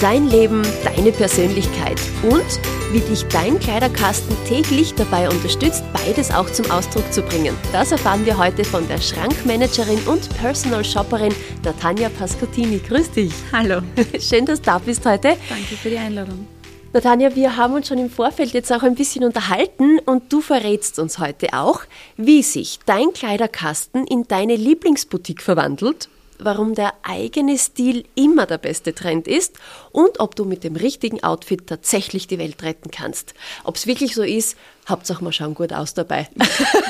Dein Leben, deine Persönlichkeit und wie dich dein Kleiderkasten täglich dabei unterstützt, beides auch zum Ausdruck zu bringen. Das erfahren wir heute von der Schrankmanagerin und Personal Shopperin Natanja Pascottini. Grüß dich. Hallo. Schön, dass du da bist heute. Danke für die Einladung. Natanja, wir haben uns schon im Vorfeld jetzt auch ein bisschen unterhalten und du verrätst uns heute auch, wie sich dein Kleiderkasten in deine Lieblingsboutique verwandelt warum der eigene Stil immer der beste Trend ist und ob du mit dem richtigen Outfit tatsächlich die Welt retten kannst. Ob es wirklich so ist, Hauptsache wir schauen gut aus dabei.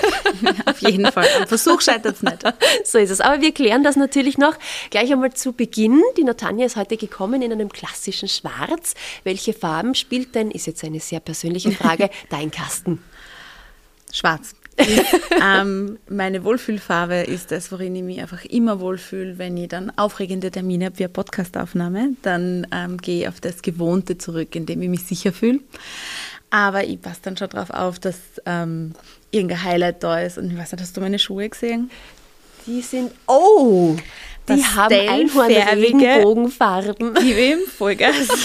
Auf jeden Fall. Am Versuch scheitert es nicht. So ist es. Aber wir klären das natürlich noch gleich einmal zu Beginn. Die Natanja ist heute gekommen in einem klassischen Schwarz. Welche Farben spielt denn, ist jetzt eine sehr persönliche Frage, dein Kasten? Schwarz ähm, meine Wohlfühlfarbe ist das, worin ich mich einfach immer wohlfühle. Wenn ich dann aufregende Termine habe wie eine Podcastaufnahme, dann ähm, gehe ich auf das Gewohnte zurück, indem ich mich sicher fühle. Aber ich passe dann schon darauf auf, dass ähm, irgendein Highlight da ist. Und ich weiß nicht, hast du meine Schuhe gesehen? Die sind, oh, die haben Einhorn-Regenbogenfarben. Die im Vollgas.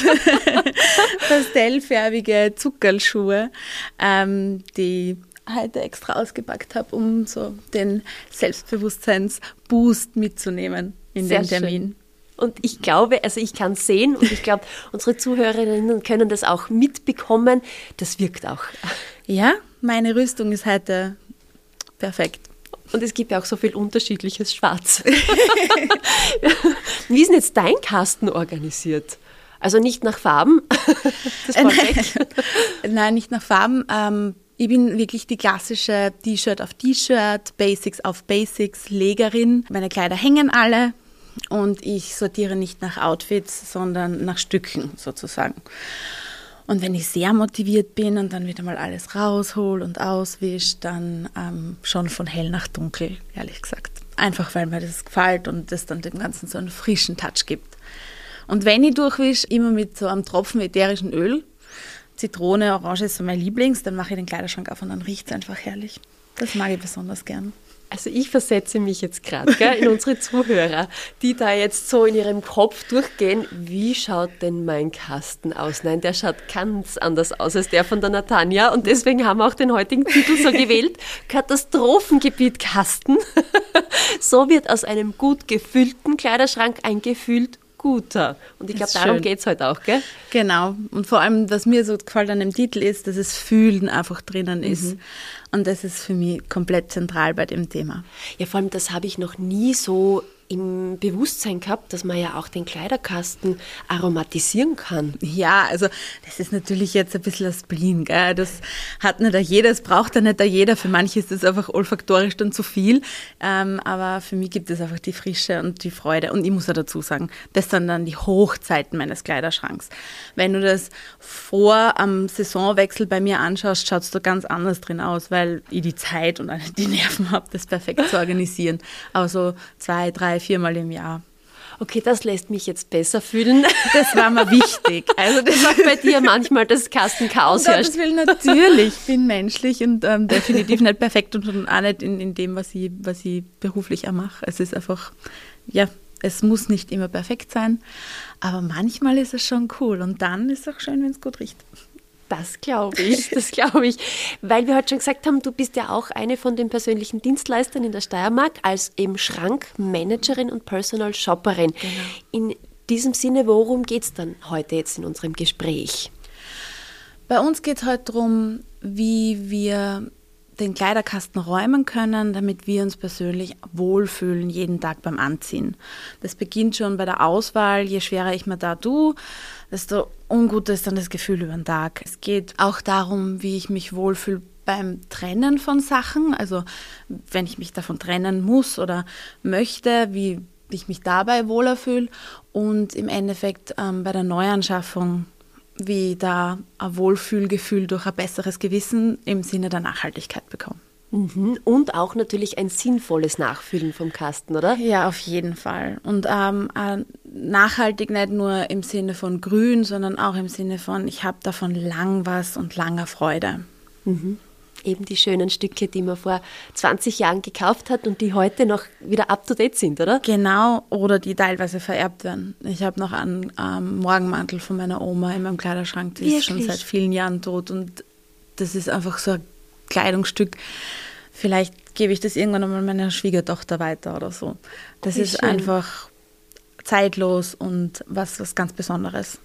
Pastellfärbige Zuckerlschuhe, ähm, die heute extra ausgepackt habe, um so den Selbstbewusstseinsboost mitzunehmen in Sehr den Termin. Schön. Und ich glaube, also ich kann sehen und ich glaube, unsere Zuhörerinnen können das auch mitbekommen. Das wirkt auch. Ja, meine Rüstung ist heute perfekt. Und es gibt ja auch so viel unterschiedliches Schwarz. Wie ist denn jetzt dein Kasten organisiert? Also nicht nach Farben. Das Nein, nicht nach Farben. Ähm, ich bin wirklich die klassische T-Shirt auf T-Shirt, Basics auf Basics, Legerin. Meine Kleider hängen alle und ich sortiere nicht nach Outfits, sondern nach Stücken sozusagen. Und wenn ich sehr motiviert bin und dann wieder mal alles raushol und auswisch, dann ähm, schon von hell nach dunkel, ehrlich gesagt. Einfach weil mir das gefällt und das dann dem Ganzen so einen frischen Touch gibt. Und wenn ich durchwisch, immer mit so einem Tropfen ätherischen Öl, Zitrone, Orange ist so mein Lieblings, dann mache ich den Kleiderschrank auf und dann riecht es einfach herrlich. Das mag ich besonders gern. Also ich versetze mich jetzt gerade in unsere Zuhörer, die da jetzt so in ihrem Kopf durchgehen, wie schaut denn mein Kasten aus? Nein, der schaut ganz anders aus als der von der Natanja und deswegen haben wir auch den heutigen Titel so gewählt, Katastrophengebiet Kasten. so wird aus einem gut gefüllten Kleiderschrank ein gefühlt guter. Und ich glaube, darum geht es heute auch, gell? Genau. Und vor allem, was mir so gefällt an dem Titel ist, dass es Fühlen einfach drinnen ist. Mhm. Und das ist für mich komplett zentral bei dem Thema. Ja, vor allem, das habe ich noch nie so im Bewusstsein gehabt, dass man ja auch den Kleiderkasten aromatisieren kann. Ja, also das ist natürlich jetzt ein bisschen ein Spleen, gell? das hat nicht jeder, das braucht ja nicht jeder, für manche ist das einfach olfaktorisch dann zu viel, ähm, aber für mich gibt es einfach die Frische und die Freude und ich muss ja dazu sagen, das sind dann die Hochzeiten meines Kleiderschranks. Wenn du das vor am Saisonwechsel bei mir anschaust, schaut es da ganz anders drin aus, weil ich die Zeit und die Nerven habe, das perfekt zu organisieren. Aber so zwei, drei, viermal im Jahr. Okay, das lässt mich jetzt besser fühlen. Das war mir wichtig. Also das war bei dir manchmal das Kastenchaos herrscht. Das will natürlich, ich bin menschlich und ähm, definitiv nicht perfekt und auch nicht in, in dem, was ich, was ich beruflich auch mache. Es ist einfach, ja, es muss nicht immer perfekt sein, aber manchmal ist es schon cool und dann ist es auch schön, wenn es gut riecht. Das glaube ich, das glaube ich. Weil wir heute schon gesagt haben, du bist ja auch eine von den persönlichen Dienstleistern in der Steiermark als eben Schrankmanagerin und Personal Shopperin. Genau. In diesem Sinne, worum geht es dann heute jetzt in unserem Gespräch? Bei uns geht es heute darum, wie wir den Kleiderkasten räumen können, damit wir uns persönlich wohlfühlen jeden Tag beim Anziehen. Das beginnt schon bei der Auswahl. Je schwerer ich mir da tue, desto unguter ist dann das Gefühl über den Tag. Es geht auch darum, wie ich mich wohlfühle beim Trennen von Sachen. Also wenn ich mich davon trennen muss oder möchte, wie ich mich dabei wohler fühle. Und im Endeffekt ähm, bei der Neuanschaffung wie da ein Wohlfühlgefühl durch ein besseres Gewissen im Sinne der Nachhaltigkeit bekommen. Mhm. Und auch natürlich ein sinnvolles Nachfüllen vom Kasten, oder? Ja, auf jeden Fall. Und ähm, äh, nachhaltig nicht nur im Sinne von grün, sondern auch im Sinne von, ich habe davon lang was und langer Freude. Mhm. Eben die schönen Stücke, die man vor 20 Jahren gekauft hat und die heute noch wieder up-to-date sind, oder? Genau, oder die teilweise vererbt werden. Ich habe noch einen ähm, Morgenmantel von meiner Oma in meinem Kleiderschrank, die Wirklich? ist schon seit vielen Jahren tot und das ist einfach so ein Kleidungsstück. Vielleicht gebe ich das irgendwann einmal meiner Schwiegertochter weiter oder so. Das Wie ist schön. einfach zeitlos und was, was ganz Besonderes.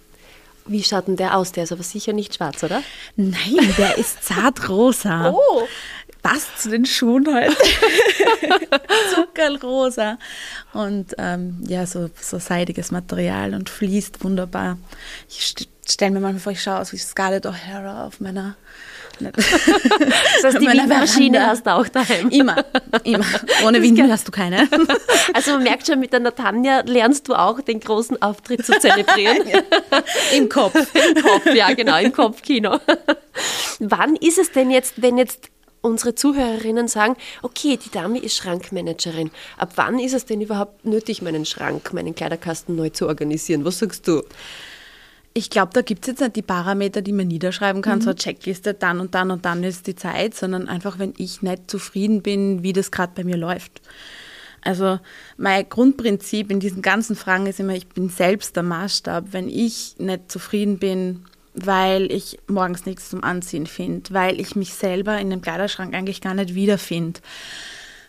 Wie schaut denn der aus? Der ist aber sicher nicht schwarz, oder? Nein, der ist zartrosa. Oh! Passt zu den Schuhen heute. Zuckerrosa. Und ähm, ja, so, so seidiges Material und fließt wunderbar. Ich stelle mir manchmal vor, ich schaue aus wie Scarlett O'Hara auf meiner das heißt, die Windmaschine hast du auch daheim. Immer, immer. Ohne Windel hast du keine. Also man merkt schon, mit der Natanja lernst du auch den großen Auftritt zu zelebrieren. Im Kopf. Im Kopf, ja genau, im Kopfkino. Wann ist es denn jetzt, wenn jetzt unsere Zuhörerinnen sagen, okay, die Dame ist Schrankmanagerin. Ab wann ist es denn überhaupt nötig, meinen Schrank, meinen Kleiderkasten neu zu organisieren? Was sagst du? Ich glaube, da gibt es jetzt nicht die Parameter, die man niederschreiben kann, mhm. so eine Checkliste, dann und dann und dann ist die Zeit, sondern einfach, wenn ich nicht zufrieden bin, wie das gerade bei mir läuft. Also mein Grundprinzip in diesen ganzen Fragen ist immer, ich bin selbst der Maßstab. Wenn ich nicht zufrieden bin, weil ich morgens nichts zum Anziehen finde, weil ich mich selber in dem Kleiderschrank eigentlich gar nicht wiederfinde,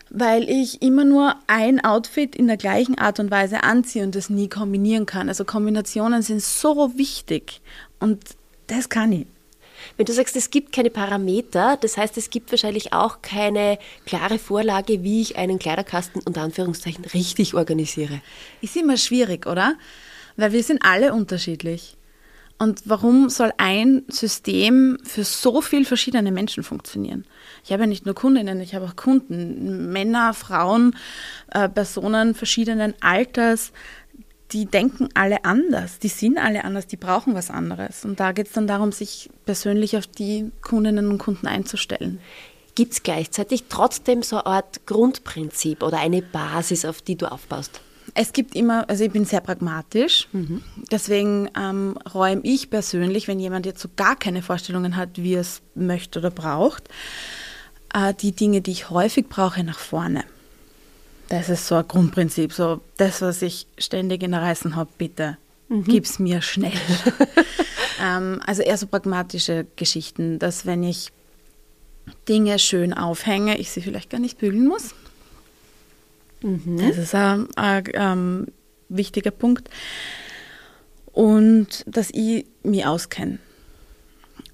weil ich immer nur ein Outfit in der gleichen Art und Weise anziehe und das nie kombinieren kann. Also Kombinationen sind so wichtig und das kann ich. Wenn du sagst, es gibt keine Parameter, das heißt, es gibt wahrscheinlich auch keine klare Vorlage, wie ich einen Kleiderkasten unter Anführungszeichen richtig organisiere. Ist immer schwierig, oder? Weil wir sind alle unterschiedlich. Und warum soll ein System für so viele verschiedene Menschen funktionieren? Ich habe ja nicht nur Kundinnen, ich habe auch Kunden, Männer, Frauen, äh, Personen verschiedenen Alters, die denken alle anders, die sind alle anders, die brauchen was anderes. Und da geht es dann darum, sich persönlich auf die Kundinnen und Kunden einzustellen. Gibt es gleichzeitig trotzdem so eine Art Grundprinzip oder eine Basis, auf die du aufbaust? Es gibt immer, also ich bin sehr pragmatisch, mhm. deswegen ähm, räume ich persönlich, wenn jemand jetzt so gar keine Vorstellungen hat, wie er es möchte oder braucht, äh, die Dinge, die ich häufig brauche, nach vorne. Das ist so ein Grundprinzip, so das, was ich ständig in der Reißen habe, bitte mhm. gib's mir schnell. ähm, also eher so pragmatische Geschichten, dass wenn ich Dinge schön aufhänge, ich sie vielleicht gar nicht bügeln muss. Mhm. Das ist ein, ein, ein wichtiger Punkt. Und dass ich mich auskenne.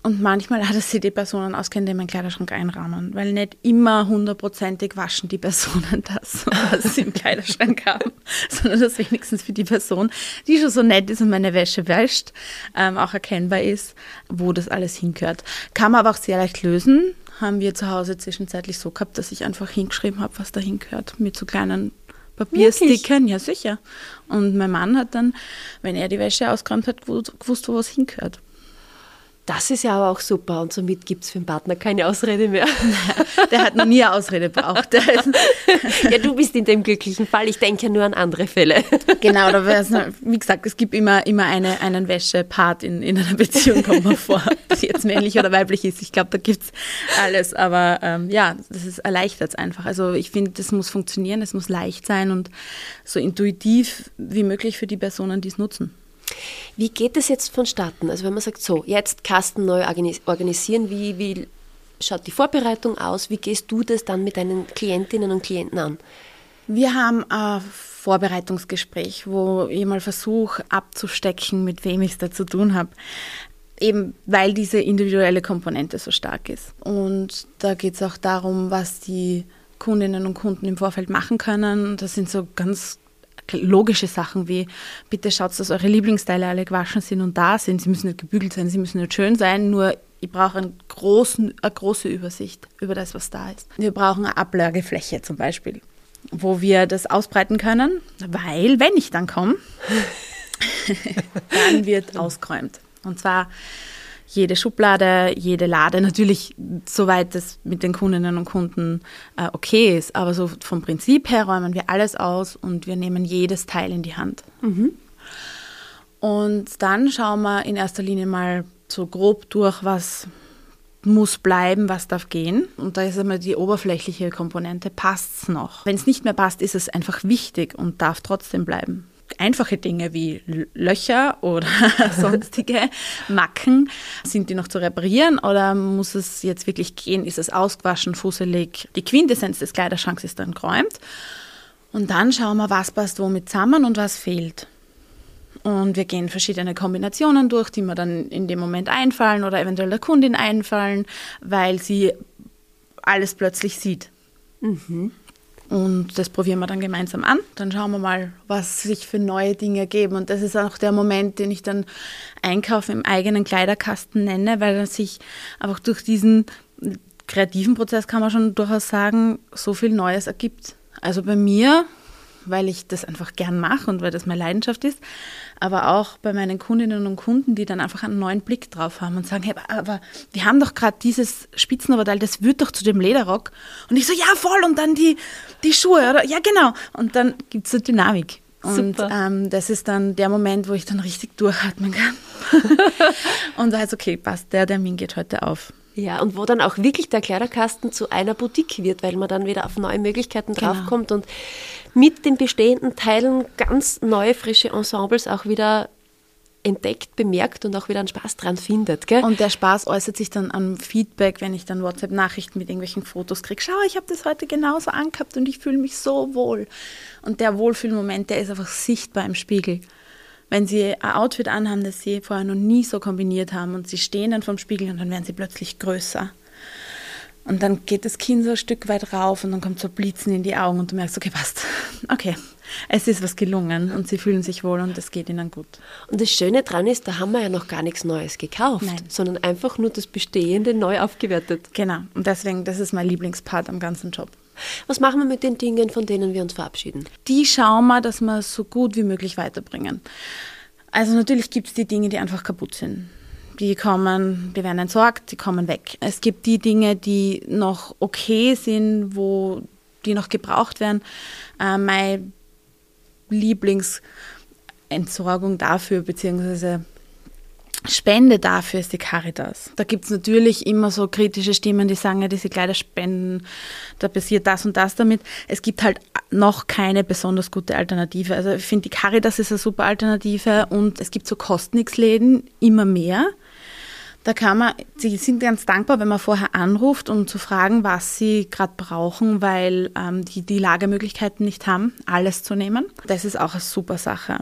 Und manchmal hat es sich die Personen auskennen, die meinen Kleiderschrank einrahmen, weil nicht immer hundertprozentig waschen die Personen das, was sie im Kleiderschrank haben, sondern dass wenigstens für die Person, die schon so nett ist und meine Wäsche wäscht, ähm, auch erkennbar ist, wo das alles hingehört. Kann man aber auch sehr leicht lösen, haben wir zu Hause zwischenzeitlich so gehabt, dass ich einfach hingeschrieben habe, was da hingehört, mit so kleinen Papierstickern, ja sicher. Und mein Mann hat dann, wenn er die Wäsche ausgeräumt hat, gewusst, wo was hingehört. Das ist ja aber auch super und somit gibt es für den Partner keine Ausrede mehr. Der hat noch nie eine Ausrede braucht. ja, du bist in dem glücklichen Fall. Ich denke nur an andere Fälle. Genau, da wie gesagt, es gibt immer, immer eine, einen Wäschepart in, in einer Beziehung, kommt man vor, ob jetzt männlich oder weiblich ist. Ich glaube, da gibt es alles. Aber ähm, ja, das erleichtert es einfach. Also ich finde, das muss funktionieren, es muss leicht sein und so intuitiv wie möglich für die Personen, die es nutzen. Wie geht es jetzt vonstatten? Also wenn man sagt, so, jetzt Kasten neu organisieren, wie, wie schaut die Vorbereitung aus? Wie gehst du das dann mit deinen Klientinnen und Klienten an? Wir haben ein Vorbereitungsgespräch, wo ich mal versuche abzustecken, mit wem ich es da zu tun habe. Eben weil diese individuelle Komponente so stark ist. Und da geht es auch darum, was die Kundinnen und Kunden im Vorfeld machen können. Das sind so ganz logische Sachen wie, bitte schaut, dass eure Lieblingsteile alle gewaschen sind und da sind. Sie müssen nicht gebügelt sein, sie müssen nicht schön sein, nur ich brauche einen großen, eine große Übersicht über das, was da ist. Wir brauchen eine Ablagefläche zum Beispiel, wo wir das ausbreiten können, weil wenn ich dann komme, dann wird ausgeräumt. Und zwar jede Schublade, jede Lade, natürlich soweit es mit den Kundinnen und Kunden äh, okay ist, aber so vom Prinzip her räumen wir alles aus und wir nehmen jedes Teil in die Hand. Mhm. Und dann schauen wir in erster Linie mal so grob durch, was muss bleiben, was darf gehen. Und da ist immer die oberflächliche Komponente, passt es noch? Wenn es nicht mehr passt, ist es einfach wichtig und darf trotzdem bleiben. Einfache Dinge wie Löcher oder sonstige Macken, sind die noch zu reparieren oder muss es jetzt wirklich gehen? Ist es ausgewaschen, fusselig? Die Quintessenz des Kleiderschranks ist dann geräumt. Und dann schauen wir, was passt womit zusammen und was fehlt. Und wir gehen verschiedene Kombinationen durch, die mir dann in dem Moment einfallen oder eventuell der Kundin einfallen, weil sie alles plötzlich sieht. Mhm. Und das probieren wir dann gemeinsam an. Dann schauen wir mal, was sich für neue Dinge ergeben. Und das ist auch der Moment, den ich dann Einkauf im eigenen Kleiderkasten nenne, weil er sich einfach durch diesen kreativen Prozess, kann man schon durchaus sagen, so viel Neues ergibt. Also bei mir weil ich das einfach gern mache und weil das meine Leidenschaft ist, aber auch bei meinen Kundinnen und Kunden, die dann einfach einen neuen Blick drauf haben und sagen, hey, aber wir haben doch gerade dieses Spitzenoberteil, das wird doch zu dem Lederrock. Und ich so, ja, voll, und dann die, die Schuhe, oder? Ja, genau. Und dann gibt es eine Dynamik. Und ähm, das ist dann der Moment, wo ich dann richtig durchatmen kann. und weiß, okay, passt, der Termin geht heute auf. Ja, und wo dann auch wirklich der Kleiderkasten zu einer Boutique wird, weil man dann wieder auf neue Möglichkeiten genau. draufkommt und mit den bestehenden Teilen ganz neue, frische Ensembles auch wieder entdeckt, bemerkt und auch wieder einen Spaß dran findet. Gell? Und der Spaß äußert sich dann am Feedback, wenn ich dann WhatsApp-Nachrichten mit irgendwelchen Fotos kriege. Schau, ich habe das heute genauso angehabt und ich fühle mich so wohl. Und der Wohlfühlmoment, der ist einfach sichtbar im Spiegel wenn sie ein Outfit anhaben, das sie vorher noch nie so kombiniert haben und sie stehen dann vorm Spiegel und dann werden sie plötzlich größer. Und dann geht das Kinn so ein Stück weit rauf und dann kommt so Blitzen in die Augen und du merkst, okay, passt. Okay, es ist was gelungen und sie fühlen sich wohl und es geht ihnen gut. Und das Schöne daran ist, da haben wir ja noch gar nichts Neues gekauft, Nein. sondern einfach nur das Bestehende neu aufgewertet. Genau, und deswegen, das ist mein Lieblingspart am ganzen Job. Was machen wir mit den Dingen, von denen wir uns verabschieden? Die schauen wir, dass wir so gut wie möglich weiterbringen. Also natürlich gibt es die Dinge, die einfach kaputt sind. Die kommen, die werden entsorgt, die kommen weg. Es gibt die Dinge, die noch okay sind, wo die noch gebraucht werden. Äh, meine Lieblingsentsorgung dafür, beziehungsweise Spende dafür ist die Caritas. Da gibt es natürlich immer so kritische Stimmen, die sagen, ja, diese Kleiderspenden, da passiert das und das damit. Es gibt halt noch keine besonders gute Alternative. Also ich finde, die Caritas ist eine super Alternative und es gibt so Kostnix-Läden immer mehr. Da kann man, sie sind ganz dankbar, wenn man vorher anruft, um zu fragen, was sie gerade brauchen, weil ähm, die die Lagermöglichkeiten nicht haben, alles zu nehmen. Das ist auch eine super Sache.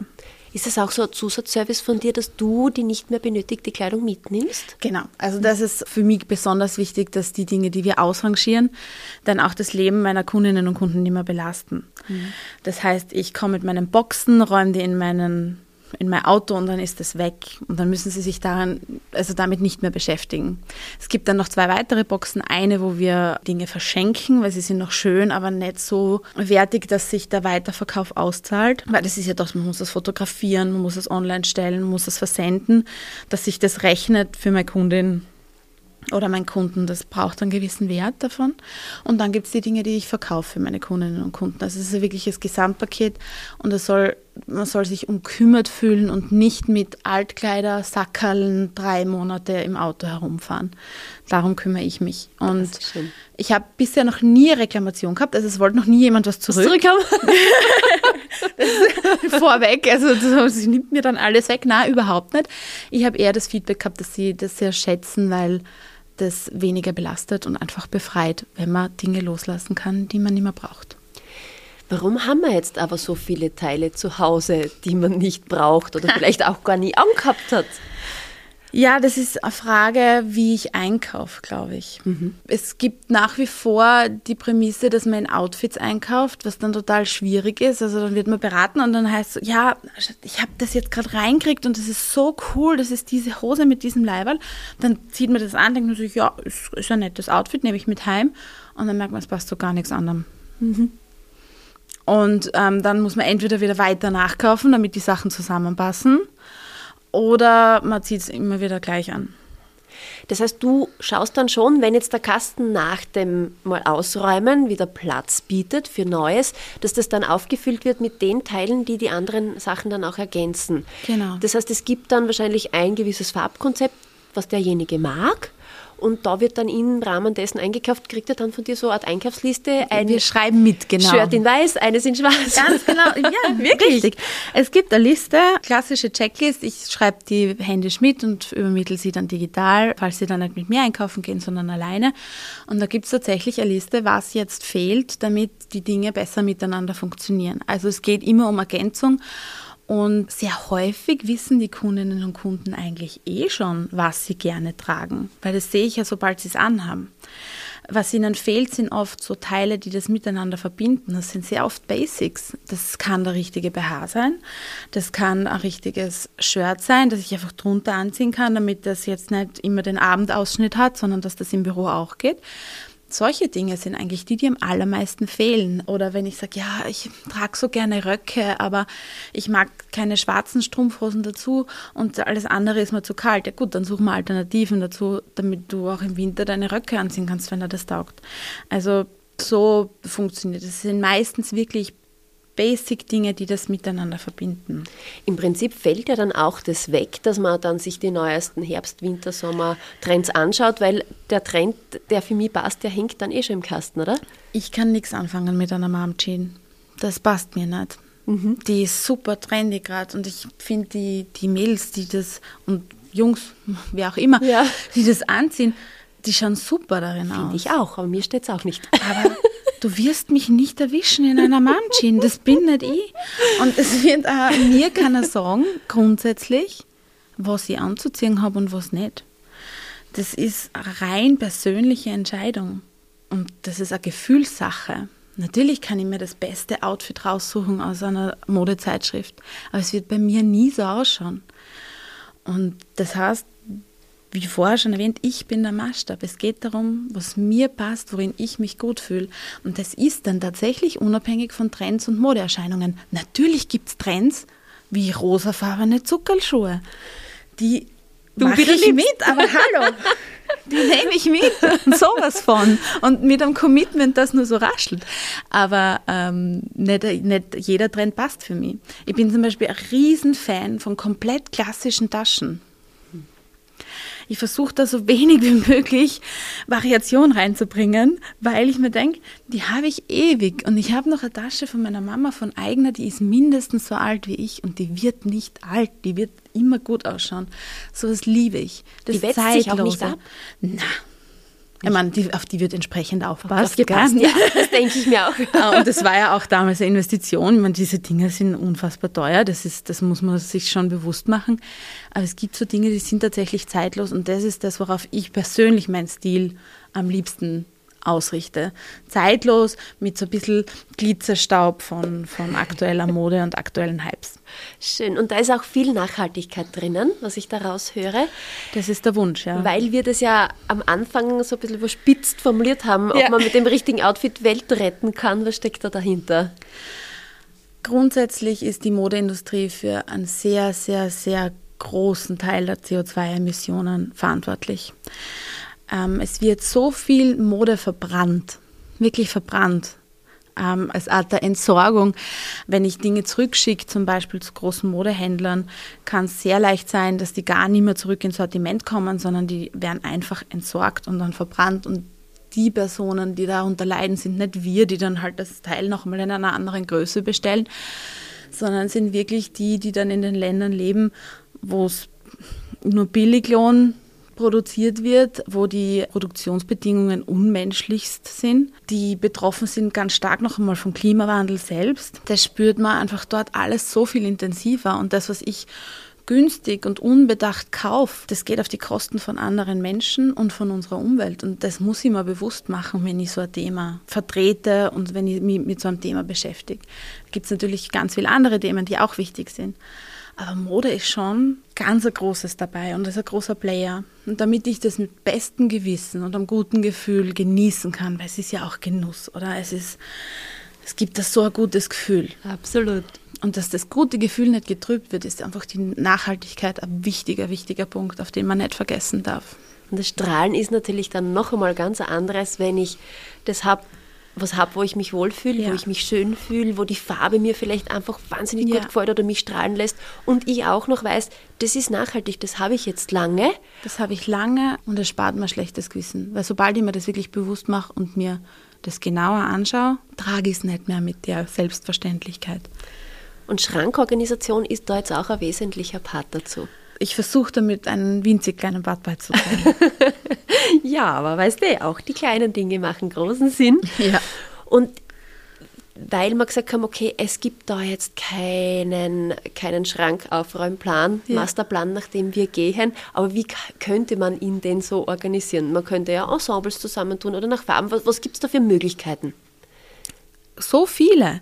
Ist das auch so ein Zusatzservice von dir, dass du die nicht mehr benötigte Kleidung mitnimmst? Genau. Also das ist für mich besonders wichtig, dass die Dinge, die wir ausrangieren, dann auch das Leben meiner Kundinnen und Kunden nicht mehr belasten. Mhm. Das heißt, ich komme mit meinen Boxen, räume die in meinen in mein Auto und dann ist es weg. Und dann müssen sie sich daran, also damit nicht mehr beschäftigen. Es gibt dann noch zwei weitere Boxen. Eine, wo wir Dinge verschenken, weil sie sind noch schön, aber nicht so wertig, dass sich der Weiterverkauf auszahlt. Weil das ist ja doch, man muss das fotografieren, man muss es online stellen, man muss es versenden, dass sich das rechnet für meine Kundin oder meinen Kunden, das braucht einen gewissen Wert davon. Und dann gibt es die Dinge, die ich verkaufe für meine Kundinnen und Kunden. Also es ist wirklich das Gesamtpaket und es soll, man soll sich umkümmert fühlen und nicht mit Altkleider, Sackerln drei Monate im Auto herumfahren. Darum kümmere ich mich. Und ich habe bisher noch nie Reklamation gehabt, also es wollte noch nie jemand was zurück. Zurückhaben? vorweg, also sie nimmt mir dann alles weg. Nein, überhaupt nicht. Ich habe eher das Feedback gehabt, dass sie das sehr schätzen, weil das weniger belastet und einfach befreit, wenn man Dinge loslassen kann, die man nicht mehr braucht. Warum haben wir jetzt aber so viele Teile zu Hause, die man nicht braucht oder vielleicht auch gar nie angehabt hat? Ja, das ist eine Frage, wie ich einkaufe, glaube ich. Mhm. Es gibt nach wie vor die Prämisse, dass man in Outfits einkauft, was dann total schwierig ist. Also dann wird man beraten und dann heißt es, ja, ich habe das jetzt gerade reingekriegt und das ist so cool, das ist diese Hose mit diesem Leiberl. Dann zieht man das an, denkt man sich, ja, ist, ist ein nettes Outfit, nehme ich mit heim. Und dann merkt man, es passt so gar nichts anderem. Mhm. Und ähm, dann muss man entweder wieder weiter nachkaufen, damit die Sachen zusammenpassen oder man zieht es immer wieder gleich an. Das heißt, du schaust dann schon, wenn jetzt der Kasten nach dem mal ausräumen wieder Platz bietet für Neues, dass das dann aufgefüllt wird mit den Teilen, die die anderen Sachen dann auch ergänzen. Genau. Das heißt, es gibt dann wahrscheinlich ein gewisses Farbkonzept, was derjenige mag. Und da wird dann im Rahmen dessen eingekauft, kriegt er dann von dir so eine Art Einkaufsliste. Ein Wir schreiben mit, genau. Shirt in weiß, eines in schwarz. Ganz genau, ja, wirklich. Richtig. Es gibt eine Liste, klassische Checklist. Ich schreibe die händisch mit und übermittle sie dann digital, falls sie dann nicht mit mir einkaufen gehen, sondern alleine. Und da gibt es tatsächlich eine Liste, was jetzt fehlt, damit die Dinge besser miteinander funktionieren. Also es geht immer um Ergänzung. Und sehr häufig wissen die Kundinnen und Kunden eigentlich eh schon, was sie gerne tragen, weil das sehe ich ja, sobald sie es anhaben. Was ihnen fehlt, sind oft so Teile, die das miteinander verbinden. Das sind sehr oft Basics. Das kann der richtige BH sein, das kann ein richtiges Shirt sein, das ich einfach drunter anziehen kann, damit das jetzt nicht immer den Abendausschnitt hat, sondern dass das im Büro auch geht solche Dinge sind eigentlich die, die am allermeisten fehlen. Oder wenn ich sage, ja, ich trage so gerne Röcke, aber ich mag keine schwarzen Strumpfhosen dazu und alles andere ist mir zu kalt. Ja gut, dann suchen wir Alternativen dazu, damit du auch im Winter deine Röcke anziehen kannst, wenn er das taugt. Also so funktioniert es. Es sind meistens wirklich Basic-Dinge, die das miteinander verbinden. Im Prinzip fällt ja dann auch das weg, dass man dann sich die neuesten Herbst-, Winter-, Sommer-Trends anschaut, weil der Trend, der für mich passt, der hängt dann eh schon im Kasten, oder? Ich kann nichts anfangen mit einer Mom Jean. Das passt mir nicht. Mhm. Die ist super trendy gerade und ich finde die, die Mädels, die das und Jungs, wie auch immer, ja. die das anziehen, die schauen super darin find aus. Finde ich auch, aber mir steht es auch nicht. Aber du wirst mich nicht erwischen in einer Mom-Jean, das bin nicht ich. Und es wird auch mir keiner sagen, grundsätzlich, was ich anzuziehen habe und was nicht. Das ist eine rein persönliche Entscheidung. Und das ist eine Gefühlssache. Natürlich kann ich mir das beste Outfit raussuchen aus einer Modezeitschrift, aber es wird bei mir nie so ausschauen. Und das heißt, wie vorher schon erwähnt, ich bin der Maßstab. Es geht darum, was mir passt, worin ich mich gut fühle. Und das ist dann tatsächlich unabhängig von Trends und Modeerscheinungen. Natürlich gibt es Trends wie rosafarbene Zuckerlschuhe. Die mache ich mit, aber hallo, die nehme ich mit. Sowas von. Und mit einem Commitment, das nur so raschelt. Aber ähm, nicht, nicht jeder Trend passt für mich. Ich bin zum Beispiel ein Riesenfan von komplett klassischen Taschen ich versuche da so wenig wie möglich Variation reinzubringen, weil ich mir denke, die habe ich ewig. Und ich habe noch eine Tasche von meiner Mama von eigener, die ist mindestens so alt wie ich und die wird nicht alt, die wird immer gut ausschauen. So was liebe ich. Das die wetzt sich auch nicht ab? Na, ich meine, die, auf die wird entsprechend aufpasst. Gepasst, ja, das denke ich mir auch. Ah, und das war ja auch damals eine Investition. Ich meine, diese Dinge sind unfassbar teuer. Das, ist, das muss man sich schon bewusst machen. Aber es gibt so Dinge, die sind tatsächlich zeitlos. Und das ist das, worauf ich persönlich meinen Stil am liebsten ausrichte. Zeitlos mit so ein bisschen Glitzerstaub von, von aktueller Mode und aktuellen Hypes. Schön. Und da ist auch viel Nachhaltigkeit drinnen, was ich daraus höre. Das ist der Wunsch, ja. Weil wir das ja am Anfang so ein bisschen überspitzt formuliert haben, ob ja. man mit dem richtigen Outfit Welt retten kann. Was steckt da dahinter? Grundsätzlich ist die Modeindustrie für einen sehr, sehr, sehr großen Teil der CO2-Emissionen verantwortlich. Ähm, es wird so viel Mode verbrannt, wirklich verbrannt. Ähm, als Art der Entsorgung. Wenn ich Dinge zurückschicke, zum Beispiel zu großen Modehändlern, kann es sehr leicht sein, dass die gar nicht mehr zurück ins Sortiment kommen, sondern die werden einfach entsorgt und dann verbrannt. Und die Personen, die darunter leiden, sind nicht wir, die dann halt das Teil nochmal in einer anderen Größe bestellen, sondern sind wirklich die, die dann in den Ländern leben, wo es nur Billiglohn produziert wird, wo die Produktionsbedingungen unmenschlichst sind, die betroffen sind ganz stark noch einmal vom Klimawandel selbst. Das spürt man einfach dort alles so viel intensiver und das, was ich günstig und unbedacht kaufe, das geht auf die Kosten von anderen Menschen und von unserer Umwelt. Und das muss ich mir bewusst machen, wenn ich so ein Thema vertrete und wenn ich mich mit so einem Thema beschäftige. Da gibt es natürlich ganz viele andere Themen, die auch wichtig sind. Aber Mode ist schon ganz ein großes dabei und ist ein großer Player. Und damit ich das mit bestem Gewissen und einem guten Gefühl genießen kann, weil es ist ja auch Genuss, oder? Es ist, es gibt da so ein gutes Gefühl. Absolut. Und dass das gute Gefühl nicht getrübt wird, ist einfach die Nachhaltigkeit ein wichtiger, wichtiger Punkt, auf den man nicht vergessen darf. Und das Strahlen ist natürlich dann noch einmal ganz anderes, wenn ich das habe, was habe, wo ich mich wohlfühle, Ja. wo ich mich schön fühle, wo die Farbe mir vielleicht einfach wahnsinnig Ja. gut gefällt oder mich strahlen lässt und ich auch noch weiß, das ist nachhaltig, das habe ich jetzt lange. Das habe ich lange und es spart mir schlechtes Gewissen. Weil sobald ich mir das wirklich bewusst mache und mir das genauer anschaue, trage ich es nicht mehr mit der Selbstverständlichkeit. Und Schrankorganisation ist da jetzt auch ein wesentlicher Part dazu. Ich versuche damit einen winzig kleinen Bad beizutragen. Ja, aber weißt du, auch die kleinen Dinge machen großen Sinn. Ja. Und weil wir gesagt haben, okay, es gibt da jetzt keinen, keinen Schrankaufräumplan, Ja. Masterplan, nach dem wir gehen, aber wie könnte man ihn denn so organisieren? Man könnte ja Ensembles zusammentun oder nach Farben. Was, was gibt es da für Möglichkeiten? so viele.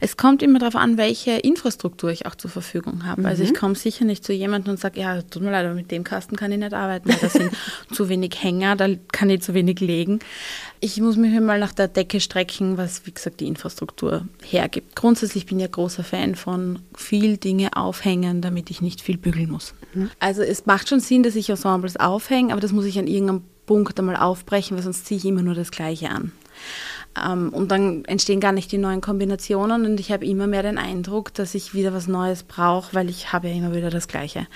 Es kommt immer darauf an, welche Infrastruktur ich auch zur Verfügung habe. Also ich komme sicher nicht zu jemandem und sage, ja, tut mir leid, aber mit dem Kasten kann ich nicht arbeiten. weil Da sind zu wenig Hänger, da kann ich zu wenig legen. Ich muss mich mal nach der Decke strecken, was, wie gesagt, die Infrastruktur hergibt. Grundsätzlich bin ich ein großer Fan von viel Dinge aufhängen, damit ich nicht viel bügeln muss. Also es macht schon Sinn, dass ich Ensembles aufhänge, aber das muss ich an irgendeinem Punkt einmal aufbrechen, weil sonst ziehe ich immer nur das Gleiche an. Ähm, und dann entstehen gar nicht die neuen Kombinationen und ich habe immer mehr den Eindruck, dass ich wieder was Neues brauche, weil ich habe ja immer wieder das Gleiche.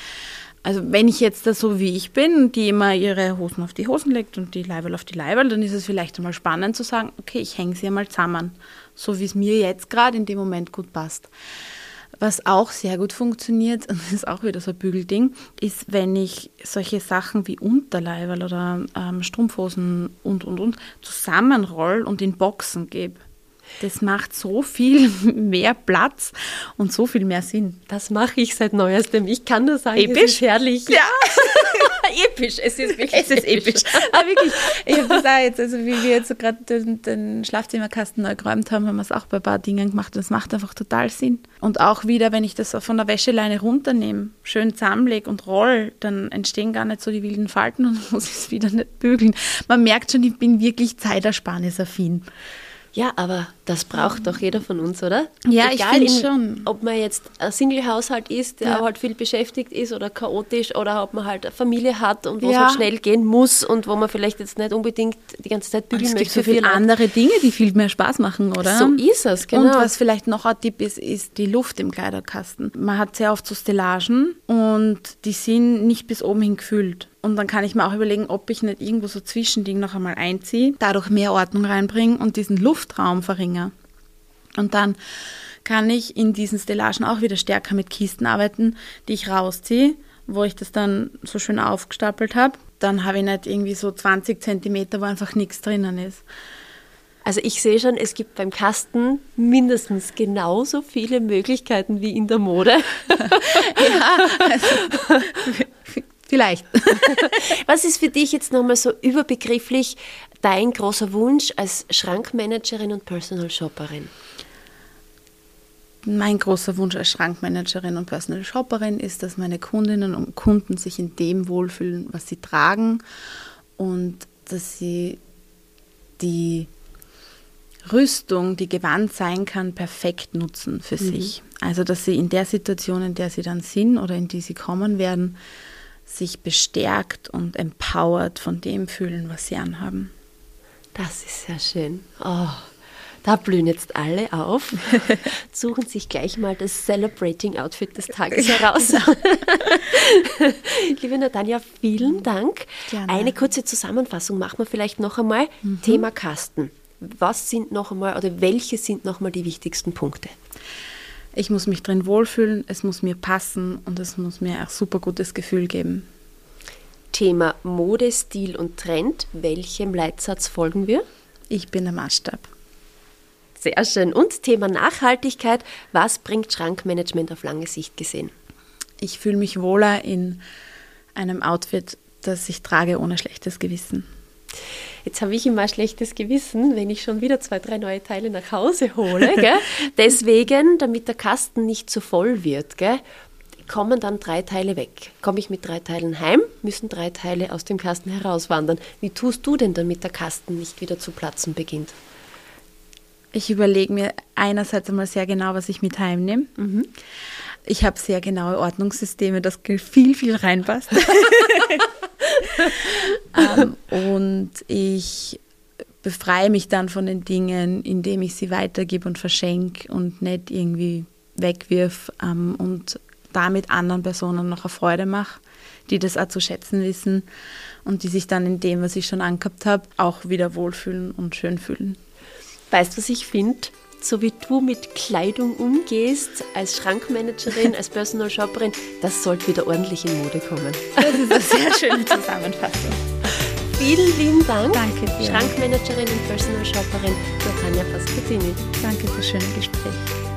Also wenn ich jetzt da so wie ich bin, die immer ihre Hosen auf die Hosen legt und die Leiberl auf die Leiberl, dann ist es vielleicht einmal spannend zu sagen, okay, ich hänge sie einmal zusammen, so wie es mir jetzt gerade in dem Moment gut passt. Was auch sehr gut funktioniert, und das ist auch wieder so ein Bügelding, ist, wenn ich solche Sachen wie Unterleiberl oder ähm, Strumpfhosen und, und, und zusammenroll und in Boxen gebe. Das macht so viel mehr Platz und so viel mehr Sinn. Das mache ich seit neuestem. Ich kann nur sagen, Episch? es ist herrlich. Ja. episch. Es ist wirklich Es ist episch. Aber wirklich, ich habe das auch jetzt, also wie wir jetzt so gerade den, den Schlafzimmerkasten neu geräumt haben, haben wir es auch bei ein paar Dingen gemacht. Das macht einfach total Sinn. Und auch wieder, wenn ich das von der Wäscheleine runternehme, schön zusammenlege und roll, dann entstehen gar nicht so die wilden Falten und muss ich es wieder nicht bügeln. Man merkt schon, ich bin wirklich zeitersparnisaffin. Ja, aber das braucht doch jeder von uns, oder? Ja, ich Egal, find in- schon. Ob man jetzt ein Single-Haushalt ist, der Ja. halt viel beschäftigt ist oder chaotisch, oder ob man halt eine Familie hat und wo es Ja. halt schnell gehen muss und wo man vielleicht jetzt nicht unbedingt die ganze Zeit bügeln Es gibt möchte. so viele andere Dinge, die viel mehr Spaß machen, oder? So ist es, genau. Und was vielleicht noch ein Tipp ist, ist die Luft im Kleiderkasten. Man hat sehr oft so Stellagen und die sind nicht bis oben hin gefüllt. Und dann kann ich mir auch überlegen, ob ich nicht irgendwo so Zwischending noch einmal einziehe, dadurch mehr Ordnung reinbringe und diesen Luftraum verringere. Und dann kann ich in diesen Stellagen auch wieder stärker mit Kisten arbeiten, die ich rausziehe, wo ich das dann so schön aufgestapelt habe. Dann habe ich nicht irgendwie so 20 Zentimeter, wo einfach nichts drinnen ist. Also ich sehe schon, es gibt beim Kasten mindestens genauso viele Möglichkeiten wie in der Mode. Vielleicht. Was ist für dich jetzt nochmal so überbegrifflich dein großer Wunsch als Schrankmanagerin und Personal Shopperin? Mein großer Wunsch als Schrankmanagerin und Personal Shopperin ist, dass meine Kundinnen und Kunden sich in dem wohlfühlen, was sie tragen und dass sie die Rüstung, die gewandt sein kann, perfekt nutzen für sich. Also, dass sie in der Situation, in der sie dann sind oder in die sie kommen werden, sich bestärkt und empowered von dem fühlen, was sie anhaben. Das ist sehr schön. Oh, da blühen jetzt alle auf, suchen sich gleich mal das Celebrating Outfit des Tages heraus. Liebe Natanja, vielen Dank. Gerne. Eine kurze Zusammenfassung machen wir vielleicht noch einmal. Thema Kasten. Was sind noch einmal oder welche sind noch einmal die wichtigsten Punkte? Ich muss mich drin wohlfühlen, es muss mir passen und es muss mir ein super gutes Gefühl geben. Thema Mode, Stil und Trend. Welchem Leitsatz folgen wir? Ich bin der Maßstab. Sehr schön. Und Thema Nachhaltigkeit. Was bringt Schrankmanagement auf lange Sicht gesehen? Ich fühle mich wohler in einem Outfit, das ich trage ohne schlechtes Gewissen. Jetzt habe ich immer ein schlechtes Gewissen, wenn ich schon wieder zwei, drei neue Teile nach Hause hole. Gell? Deswegen, damit der Kasten nicht zu voll wird, gell, kommen dann drei Teile weg. Komme ich mit drei Teilen heim, müssen drei Teile aus dem Kasten herauswandern. Wie tust du denn, damit der Kasten nicht wieder zu platzen beginnt? Ich überlege mir einerseits einmal sehr genau, was ich mit heimnehme. Ich habe sehr genaue Ordnungssysteme, dass viel, viel reinpasst. ähm, und ich befreie mich dann von den Dingen, indem ich sie weitergebe und verschenke und nicht irgendwie wegwirf ähm, und damit anderen Personen noch eine Freude mache, die das auch zu schätzen wissen und die sich dann in dem, was ich schon angehabt habe, auch wieder wohlfühlen und schön fühlen. Weißt du, was ich finde? So wie du mit Kleidung umgehst, als Schrankmanagerin, als Personal Shopperin, das sollte wieder ordentlich in Mode kommen. Das ist eine sehr schöne Zusammenfassung. Vielen lieben Dank. Danke dir. Schrankmanagerin und Personal Shopperin Natanja Pascatini. Danke fürs schöne Gespräch.